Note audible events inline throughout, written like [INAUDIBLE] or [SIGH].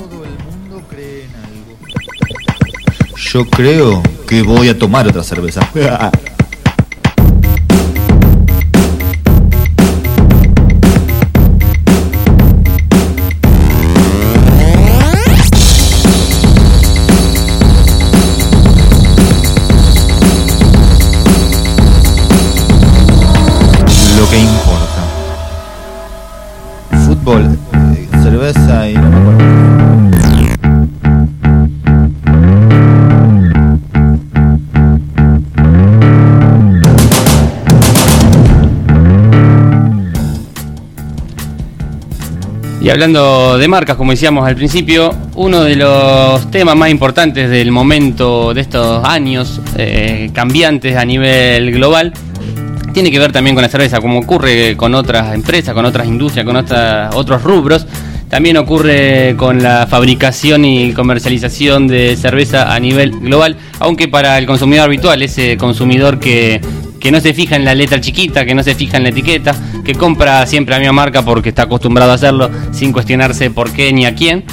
Todo el mundo cree en algo. Yo creo que voy a tomar otra cerveza. [LAUGHS] Hablando de marcas, como decíamos al principio, uno de los temas más importantes del momento de estos años eh, cambiantes a nivel global tiene que ver también con la cerveza, como ocurre con otras empresas, con otras industrias, con otros rubros. También ocurre con la fabricación y comercialización de cerveza a nivel global, aunque para el consumidor habitual, ese consumidor que, que no se fija en la letra chiquita, que no se fija en la etiqueta, compra siempre la misma marca porque está acostumbrado a hacerlo sin cuestionarse por qué ni a quién.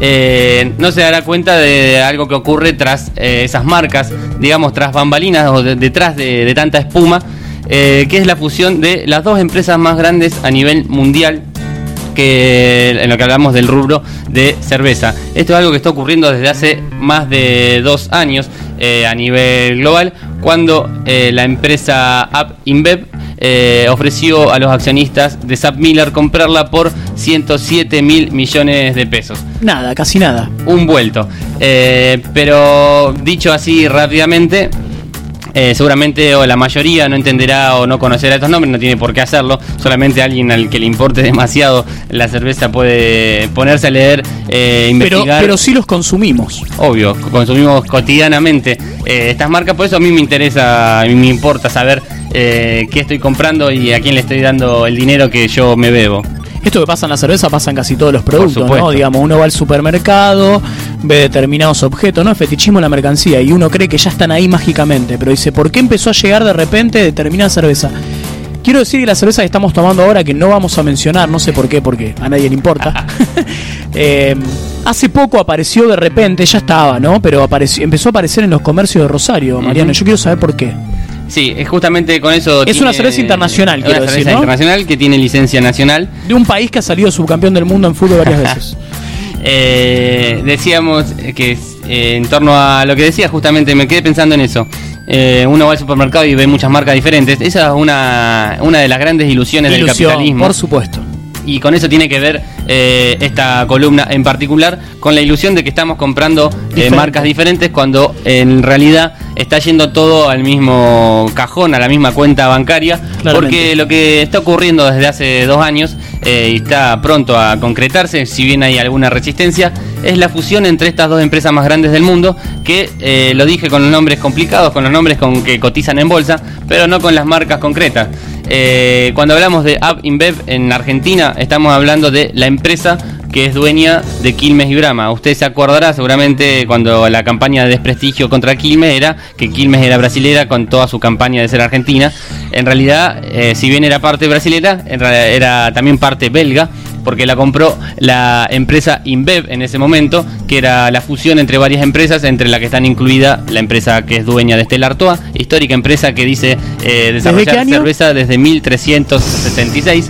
eh, no se dará cuenta de algo que ocurre tras eh, esas marcas, digamos, tras bambalinas o de- detrás de, tanta espuma, eh, que es la fusión de las dos empresas más grandes a nivel mundial que en lo que hablamos del rubro de cerveza. Esto es algo que está ocurriendo desde hace más de dos años a nivel global, cuando la empresa App InBev eh, ofreció a los accionistas de Zap Miller comprarla por 107 mil millones de pesos Nada, casi nada. un vuelto. Eh, pero dicho así rápidamente, eh, seguramente o la mayoría no entenderá o no conocerá estos nombres, no tiene por qué hacerlo. Solamente alguien al que le importe [LAUGHS] demasiado la cerveza puede ponerse a leer, eh, Pero, investigar. pero sí los consumimos. Obvio, consumimos cotidianamente eh, estas marcas, por eso a mí me interesa, a mí me importa saber eh, qué estoy comprando y a quién le estoy dando el dinero que yo me bebo. Esto que pasa en la cerveza pasa en casi todos los productos. ¿no? Digamos, uno va al supermercado, ve determinados objetos, ¿no? El fetichismo de la mercancía y uno cree que ya están ahí mágicamente, pero dice, ¿por qué empezó a llegar de repente determinada cerveza? Quiero decir que la cerveza que estamos tomando ahora, que no vamos a mencionar, no sé por qué, porque a nadie le importa, [LAUGHS] [LAUGHS] eh, hace poco apareció de repente, ya estaba, ¿no? Pero apareció, empezó a aparecer en los comercios de Rosario, Mariano. Yo quiero saber por qué. Sí, es justamente con eso. Es una cerveza internacional, quiero una decir, cerveza ¿no? internacional que tiene licencia nacional. De un país que ha salido subcampeón del mundo en fútbol varias veces. [LAUGHS] Eh, decíamos que eh, en torno a lo que decía, justamente me quedé pensando en eso. Eh, uno va al supermercado y ve muchas marcas diferentes. Esa es una, una de las grandes ilusiones del capitalismo. por supuesto. Y con eso tiene que ver eh, esta columna en particular, con la ilusión de que estamos comprando eh, marcas diferentes cuando en realidad está yendo todo al mismo cajón, a la misma cuenta bancaria, Claramente. porque lo que está ocurriendo desde hace dos años eh, y está pronto a concretarse, si bien hay alguna resistencia, es la fusión entre estas dos empresas más grandes del mundo, que eh, lo dije con los nombres complicados, con los nombres con que cotizan en bolsa, pero no con las marcas concretas. Eh, cuando hablamos de Ab InBev en Argentina, estamos hablando de la empresa que es dueña de Quilmes y Brahma. Usted se acordará seguramente cuando la campaña de desprestigio contra Quilmes era que Quilmes era brasilera con toda su campaña de ser argentina. En realidad, eh, si bien era parte brasilera, era también parte belga porque la compró la empresa InBev en ese momento, que era la fusión entre varias empresas, entre la que están incluida la empresa que es dueña de Stella Artois, histórica empresa que dice eh, desarrollar año? cerveza desde 1376.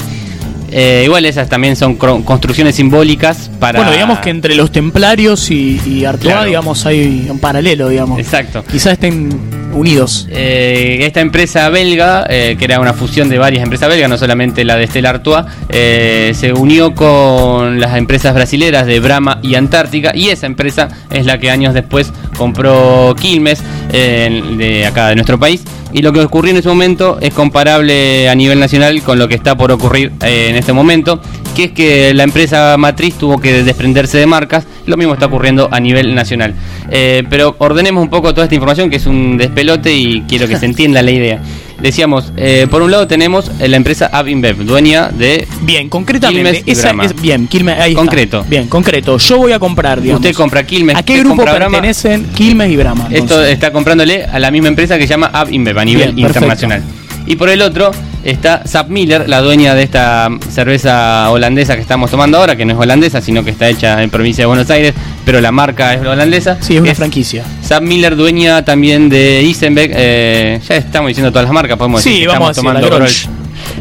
Eh, igual esas también son construcciones simbólicas para... Bueno, digamos que entre los templarios y, y Artois, Claro. digamos, hay un paralelo, digamos. Exacto. Quizás estén unidos. Eh, esta empresa belga, eh, que era una fusión de varias empresas belgas, no solamente la de Stella Artois, se unió con las empresas brasileras de Brahma y Antártica y esa empresa es la que años después compró Quilmes de acá de nuestro país. Y lo que ocurrió en ese momento es comparable a nivel nacional con lo que está por ocurrir eh, en este momento, que es que la empresa matriz tuvo que desprenderse de marcas, lo mismo está ocurriendo a nivel nacional. Eh, pero ordenemos un poco toda esta información, que es un despelote y quiero que se entienda la idea. Decíamos, eh, por un lado tenemos eh, la empresa Avinbev, dueña de... Bien, concretamente, Quilmes esa es bien, Quilmes, ahí está. Concreto. Bien, concreto. Yo voy a comprar, digamos. Usted compra Quilmes, ¿A qué grupo compra Brahma. pertenecen Quilmes y Brahma? Esto está comprándole a la misma empresa que se llama Avinbev a nivel Bien, internacional. Y por el otro, está Sap Miller, la dueña de esta cerveza holandesa que estamos tomando ahora, que no es holandesa, sino que está hecha en provincia de Buenos Aires, pero la marca es holandesa. Sí, es una franquicia. Sap Miller, dueña también de Isenbeck. Eh, ya estamos diciendo todas las marcas, podemos Sí, decir vamos estamos a tomando Grolsch.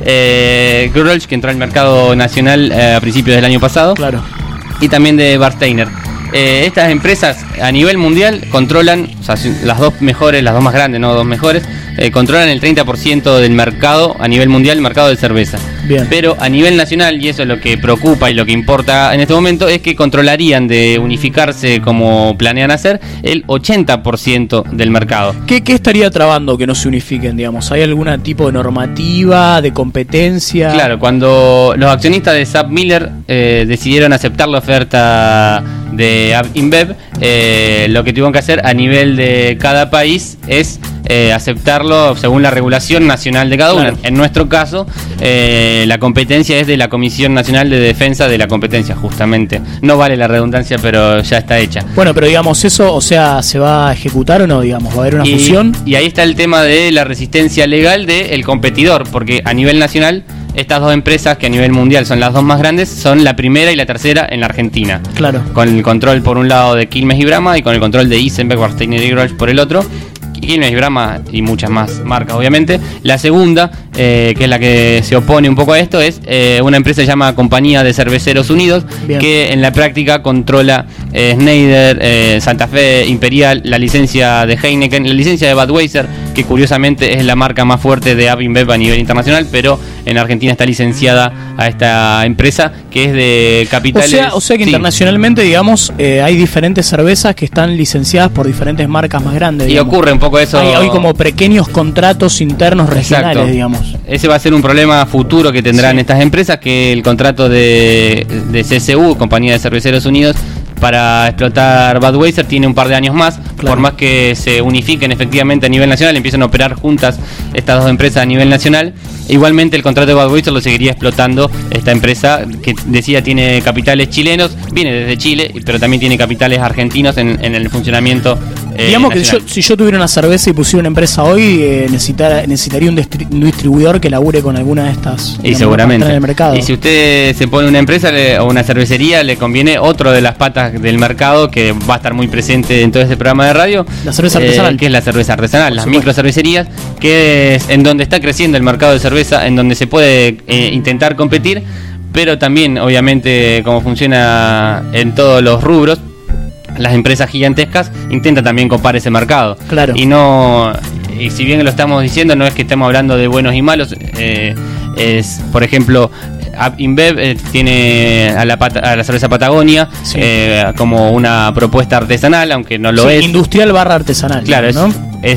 Eh, Grolsch, que entró al mercado nacional eh, a principios del año pasado Claro. y también de Barsteiner. Eh, estas empresas a nivel mundial controlan, o sea, si- las dos mejores, las dos más grandes, no dos mejores, eh, controlan el 30% del mercado a nivel mundial, el mercado de cerveza. Bien. Pero a nivel nacional, y eso es lo que preocupa y lo que importa en este momento, es que controlarían de unificarse como planean hacer el 80% del mercado. ¿Qué, qué estaría trabando que no se unifiquen, digamos? ¿Hay algún tipo de normativa, de competencia? Claro, cuando los accionistas de SAP Miller eh, decidieron aceptar la oferta de InBev, eh, lo que tuvieron que hacer a nivel de cada país es eh, aceptarlo según la regulación nacional de cada Claro. uno. En nuestro caso, eh, la competencia es de la Comisión Nacional de Defensa de la Competencia, justamente. No vale la redundancia, pero ya está hecha. Bueno, pero digamos, eso, o sea, ¿se va a ejecutar o no? Digamos, ¿va a haber una y, fusión? y ahí está el tema de la resistencia legal del competidor, porque a nivel nacional, estas dos empresas, que a nivel mundial son las dos más grandes, son la primera y la tercera en la Argentina. Claro. Con el control por un lado de Quilmes y Brahma y con el control de Isenberg, Warsteiner y Grolsch por el otro. Quilmes Brahma y muchas más marcas, obviamente. La segunda, eh, que es la que se opone un poco a esto, es eh, una empresa que se llama Compañía de Cerveceros Unidos, Bien. que en la práctica controla eh, Schneider, eh, Santa Fe, Imperial, la licencia de Heineken, la licencia de Budweiser, que curiosamente es la marca más fuerte de Abinbev a nivel internacional, pero en Argentina está licenciada a esta empresa que es de O capitales. sea, o sea que Sí. internacionalmente, digamos, eh, hay diferentes cervezas que están licenciadas por diferentes marcas más grandes. Y digamos. ocurre un poco eso. Hay, hay como pequeños contratos internos regionales, Exacto. digamos. Ese va a ser un problema futuro que tendrán Sí. estas empresas, que el contrato de, de CCU, Compañía de Cerveceros Unidos, para explotar Budweiser tiene un par de años más, Claro. por más que se unifiquen efectivamente a nivel nacional, empiezan a operar juntas estas dos empresas a nivel nacional. Igualmente el contrato de Budweiser lo seguiría explotando esta empresa que decía tiene capitales chilenos, viene desde Chile, pero también tiene capitales argentinos en, en el funcionamiento. Eh, digamos que yo, si yo tuviera una cerveza y pusiera una empresa hoy, eh, necesitaría un, distri- un distribuidor que labure con alguna de estas. Y seguramente. En el mercado. Y si usted se pone una empresa le- o una cervecería, le conviene otro de las patas del mercado que va a estar muy presente en todo este programa de radio. La cerveza eh, artesanal. que es la cerveza artesanal, Por las supuesto. microcervecerías, que es en donde está creciendo el mercado de cerveza, en donde se puede intentar competir, pero también, obviamente, como funciona en todos los rubros, las empresas gigantescas intentan también copar ese mercado. Claro. Y no. Y si bien lo estamos diciendo, no es que estemos hablando de buenos y malos. eh, es, por ejemplo, InBev eh, tiene a la, pata- a la cerveza Patagonia Sí. eh, como una propuesta artesanal, aunque no lo Sí, es. Industrial barra artesanal. Claro, es, ¿no? es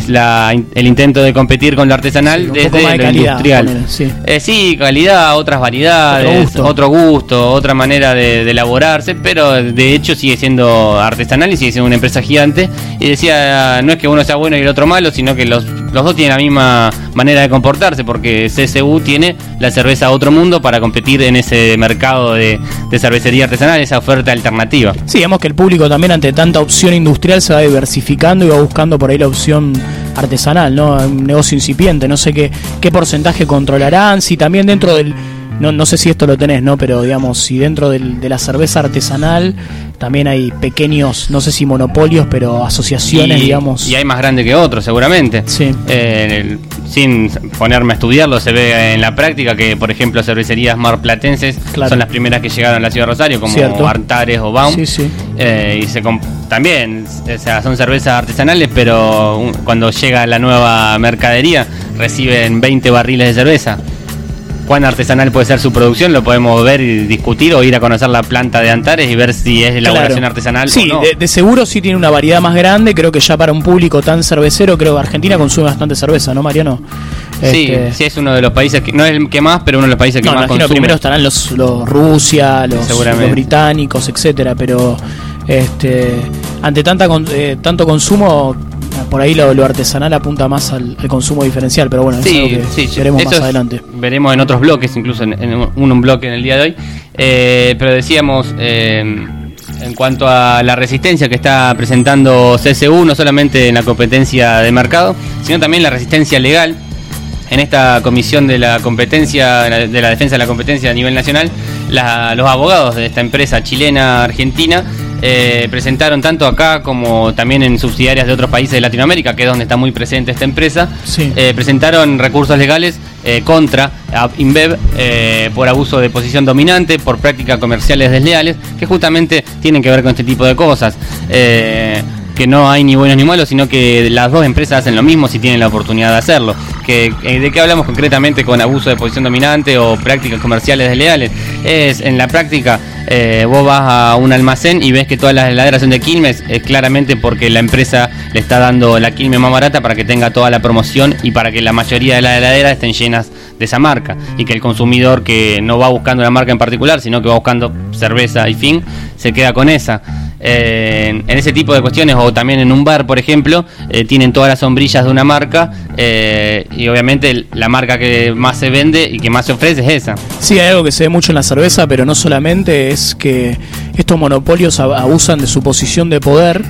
la, el intento de competir con lo artesanal Sí, desde de lo calidad, industrial. sí. Eh, sí, calidad, otras variedades, Otro gusto, otra manera de, de elaborarse, pero de hecho sigue siendo artesanal y sigue siendo una empresa gigante. Y decía, no es que uno sea bueno y el otro malo, sino que los, los dos tienen la misma manera de comportarse, porque CSU tiene la cerveza Otro Mundo para competir en ese mercado de, de cervecería artesanal, esa oferta alternativa. Sí, digamos que el público también ante tanta opción industrial se va diversificando y va buscando por ahí la opción artesanal, ¿no? Un negocio incipiente, no sé qué, qué porcentaje controlarán, si también dentro del... No, no sé si esto lo tenés, ¿no? Pero digamos, si dentro del- de la cerveza artesanal también hay pequeños, no sé si monopolios, pero asociaciones, y, digamos. y hay más grande que otros, seguramente. Sí. Eh, sin ponerme a estudiarlo, se ve en la práctica que, por ejemplo, cervecerías marplatenses Claro. son las primeras que llegaron a la ciudad de Rosario, como Cierto. Artares o Baum. Sí, sí. Eh, y se también, o sea, son cervezas artesanales, pero cuando llega la nueva mercadería reciben 20 barriles de cerveza. Cuán artesanal puede ser su producción, lo podemos ver y discutir o ir a conocer la planta de Antares y ver si es elaboración Claro. artesanal Sí, o no. de, de seguro sí tiene una variedad más grande. Creo que ya para un público tan cervecero, creo que Argentina consume bastante cerveza, ¿no, Mariano? Sí, Este, sí, es uno de los países que no es el que más, pero uno de los países que no, más consume. primero estarán los, los Rusia, los, británicos, etcétera, pero este ante tanta eh, tanto consumo por ahí lo, lo artesanal apunta más al, al consumo diferencial, pero bueno, es Sí, algo que sí, veremos más adelante. Veremos en otros bloques, incluso en, en un, un bloque en el día de hoy. Eh, pero decíamos, eh, en cuanto a la resistencia que está presentando CSU, no solamente en la competencia de mercado, sino también la resistencia legal. en esta comisión de la competencia, de la defensa de la competencia a nivel nacional, los abogados de esta empresa chilena argentina eh, presentaron tanto acá como también en subsidiarias de otros países de Latinoamérica, que es donde está muy presente esta empresa, eh, presentaron recursos legales eh, contra InBev por abuso de posición dominante, por prácticas comerciales desleales, que justamente tienen que ver con este tipo de cosas que no hay ni buenos ni malos, sino que las dos empresas hacen lo mismo si tienen la oportunidad de hacerlo. Que, ¿De qué hablamos concretamente con abuso de posición dominante o prácticas comerciales desleales? Es en la práctica eh, vos vas a un almacén y ves que todas las heladeras son de Quilmes, es claramente porque la empresa le está dando la Quilmes más barata para que tenga toda la promoción y para que la mayoría de las heladeras estén llenas de esa marca y que el consumidor que no va buscando una marca en particular, sino que va buscando cerveza y fin, se queda con esa. Eh, en ese tipo de cuestiones o también en un bar, por ejemplo, eh, tienen todas las sombrillas de una marca y obviamente la marca que más se vende y que más se ofrece es esa. Sí, hay algo que se ve mucho en la cerveza, pero no solamente es que estos monopolios abusan de su posición de poder.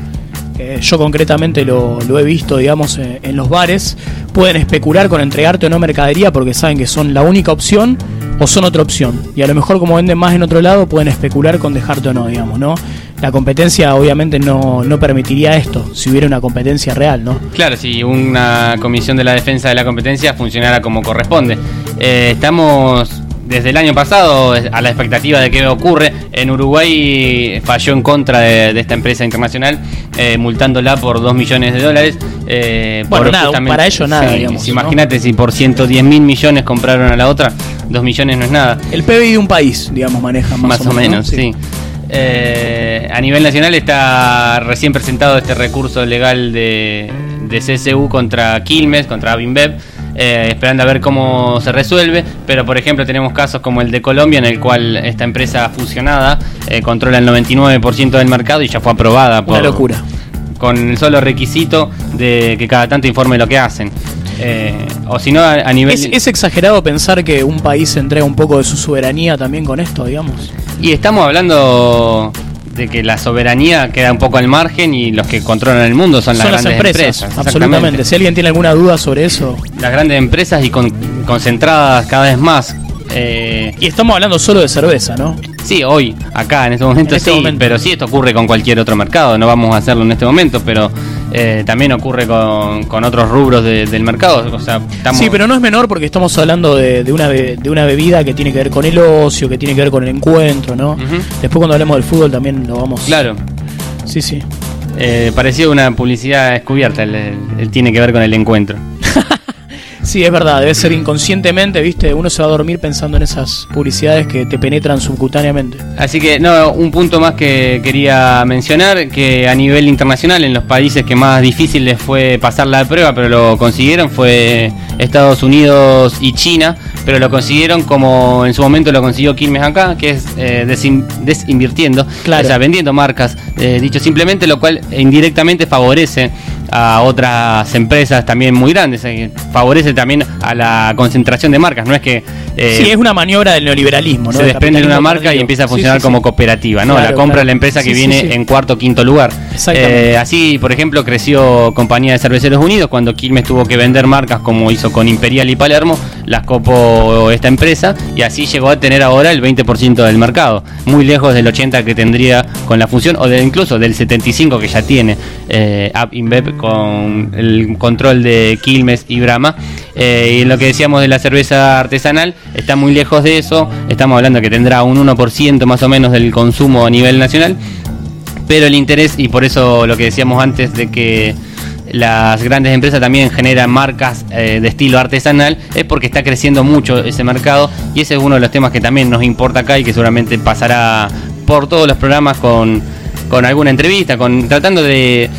Eh, yo concretamente lo, he visto, digamos, eh, en los bares. Pueden especular con entregarte o no mercadería porque saben que son la única opción o son otra opción. Y a lo mejor como venden más en otro lado, pueden especular con dejarte o no, digamos, ¿no? La competencia obviamente no, no permitiría esto, si hubiera una competencia real, ¿no? Claro, si una comisión de la defensa de la competencia funcionara como corresponde. Eh, estamos desde el año pasado a la expectativa de qué ocurre. En Uruguay falló en contra de, esta empresa internacional, eh, multándola por 2 millones de dólares. Eh, bueno, nada, para ello nada. Imagínate si por 110 mil millones compraron a la otra, 2 millones no es nada. El PBI de un país, digamos, maneja más, o, menos. sí. Eh, a nivel nacional está recién presentado este recurso legal de, de CSU contra Quilmes, contra Abinbeb eh, esperando a ver cómo se resuelve. Pero, por ejemplo, tenemos casos como el de Colombia, en el cual esta empresa fusionada eh, controla el 99% del mercado y ya fue aprobada. Por, Una locura. Con el solo requisito de que cada tanto informe lo que hacen. Eh, o si no, a, nivel. ¿Es, ¿Es, exagerado pensar que un país entrega un poco de su soberanía también con esto, digamos? Y estamos hablando de que la soberanía queda un poco al margen y los que controlan el mundo son, las grandes empresas. absolutamente. Si alguien tiene alguna duda sobre eso. Las grandes empresas y con, concentradas cada vez más. Eh, y estamos hablando solo de cerveza, ¿no? Sí, hoy, acá, en este momento este sí, pero sí, esto ocurre con cualquier otro mercado, no vamos a hacerlo en este momento, pero eh, también ocurre con, otros rubros del mercado. O sea, Sí, pero no es menor porque estamos hablando de, una de una bebida que tiene que ver con el ocio, que tiene que ver con el encuentro, ¿no? Después cuando hablemos del fútbol también lo vamos... Claro. Sí, sí. Eh, parecía una publicidad descubierta, el, tiene que ver con el encuentro. Sí, es verdad, debe ser inconscientemente, ¿viste? Uno se va a dormir pensando en esas publicidades que te penetran subcutáneamente. Así que, no, un punto más que quería mencionar, que a nivel internacional, en los países que más difícil les fue pasar la prueba, pero lo consiguieron, fue Estados Unidos y China, pero lo consiguieron como en su momento lo consiguió Quilmes acá, que es eh, desinvirtiendo, o sea, vendiendo marcas, eh, dicho simplemente, lo cual indirectamente favorece a otras empresas también muy grandes. Eh, favorece también a la concentración de marcas. No es que. Eh, sí, es una maniobra del neoliberalismo. Se desprende de una marca y empieza a funcionar como cooperativa. ¿no? la compra de la empresa que viene en cuarto o quinto lugar. Eh, así, por ejemplo, creció Compañía de Cerveceros Unidos cuando Quilmes tuvo que vender marcas como hizo con Imperial y Palermo. Las copó esta empresa y así llegó a tener ahora el 20% del mercado. Muy lejos del 80% que tendría con la función o de, incluso del 75% que ya tiene eh, App InBev con el control de Quilmes y Brahma. Eh, y lo que decíamos de la cerveza artesanal, está muy lejos de eso. Estamos hablando que tendrá un 1% más o menos del consumo a nivel nacional. Pero el interés, y por eso lo que decíamos antes de que las grandes empresas también generan marcas eh, de estilo artesanal, es porque está creciendo mucho ese mercado y ese es uno de los temas que también nos importa acá y que seguramente pasará por todos los programas con, con alguna entrevista, con tratando de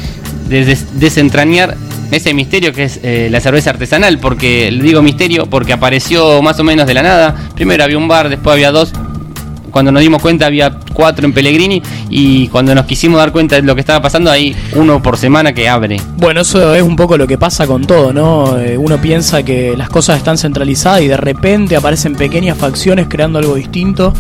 de desentrañar ese misterio que es eh, la cerveza artesanal, porque le digo misterio porque apareció más o menos de la nada. Primero había un bar, después había dos. Cuando nos dimos cuenta había cuatro en Pellegrini y cuando nos quisimos dar cuenta de lo que estaba pasando hay uno por semana que abre. Bueno, eso es un poco lo que pasa con todo, ¿no? Eh, uno piensa que las cosas están centralizadas y de repente aparecen pequeñas facciones creando algo distinto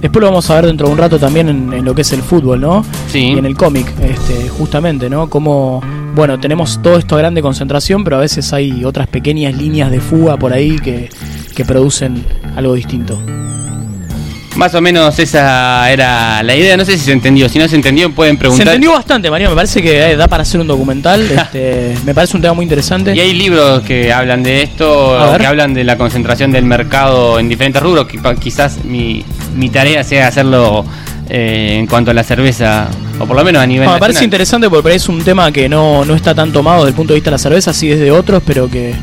Después lo vamos a ver dentro de un rato también en, lo que es el fútbol, ¿no? Sí. Y en el cómic, este, justamente, ¿no? Cómo bueno, tenemos todo esto grande concentración, pero a veces hay otras pequeñas líneas de fuga por ahí que, que producen algo distinto. Más o menos esa era la idea. No sé si se entendió. Si no se entendió, pueden preguntar. Se entendió bastante, María. Me parece que eh, da para hacer un documental. [LAUGHS] este, me parece un tema muy interesante. Y hay libros que hablan de esto, que hablan de la concentración del mercado en diferentes rubros. Qui- Quizás mi, mi tarea sea hacerlo eh, en cuanto a la cerveza, o por lo menos a nivel No, me parece nacional. interesante porque es un tema que no, no está tan tomado desde el punto de vista de la cerveza, sí desde otros, pero que,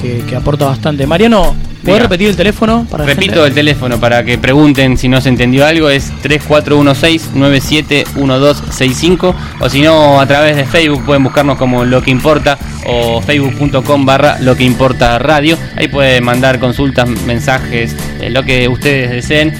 que, que aporta bastante. Mariano, ¿puedes repetir el teléfono? Para Repito gente? el teléfono para que pregunten si no se entendió algo, es 3416-971265 o si no a través de Facebook pueden buscarnos como Lo que importa o facebook.com barra Lo que importa radio. Ahí pueden mandar consultas, mensajes, eh, lo que ustedes deseen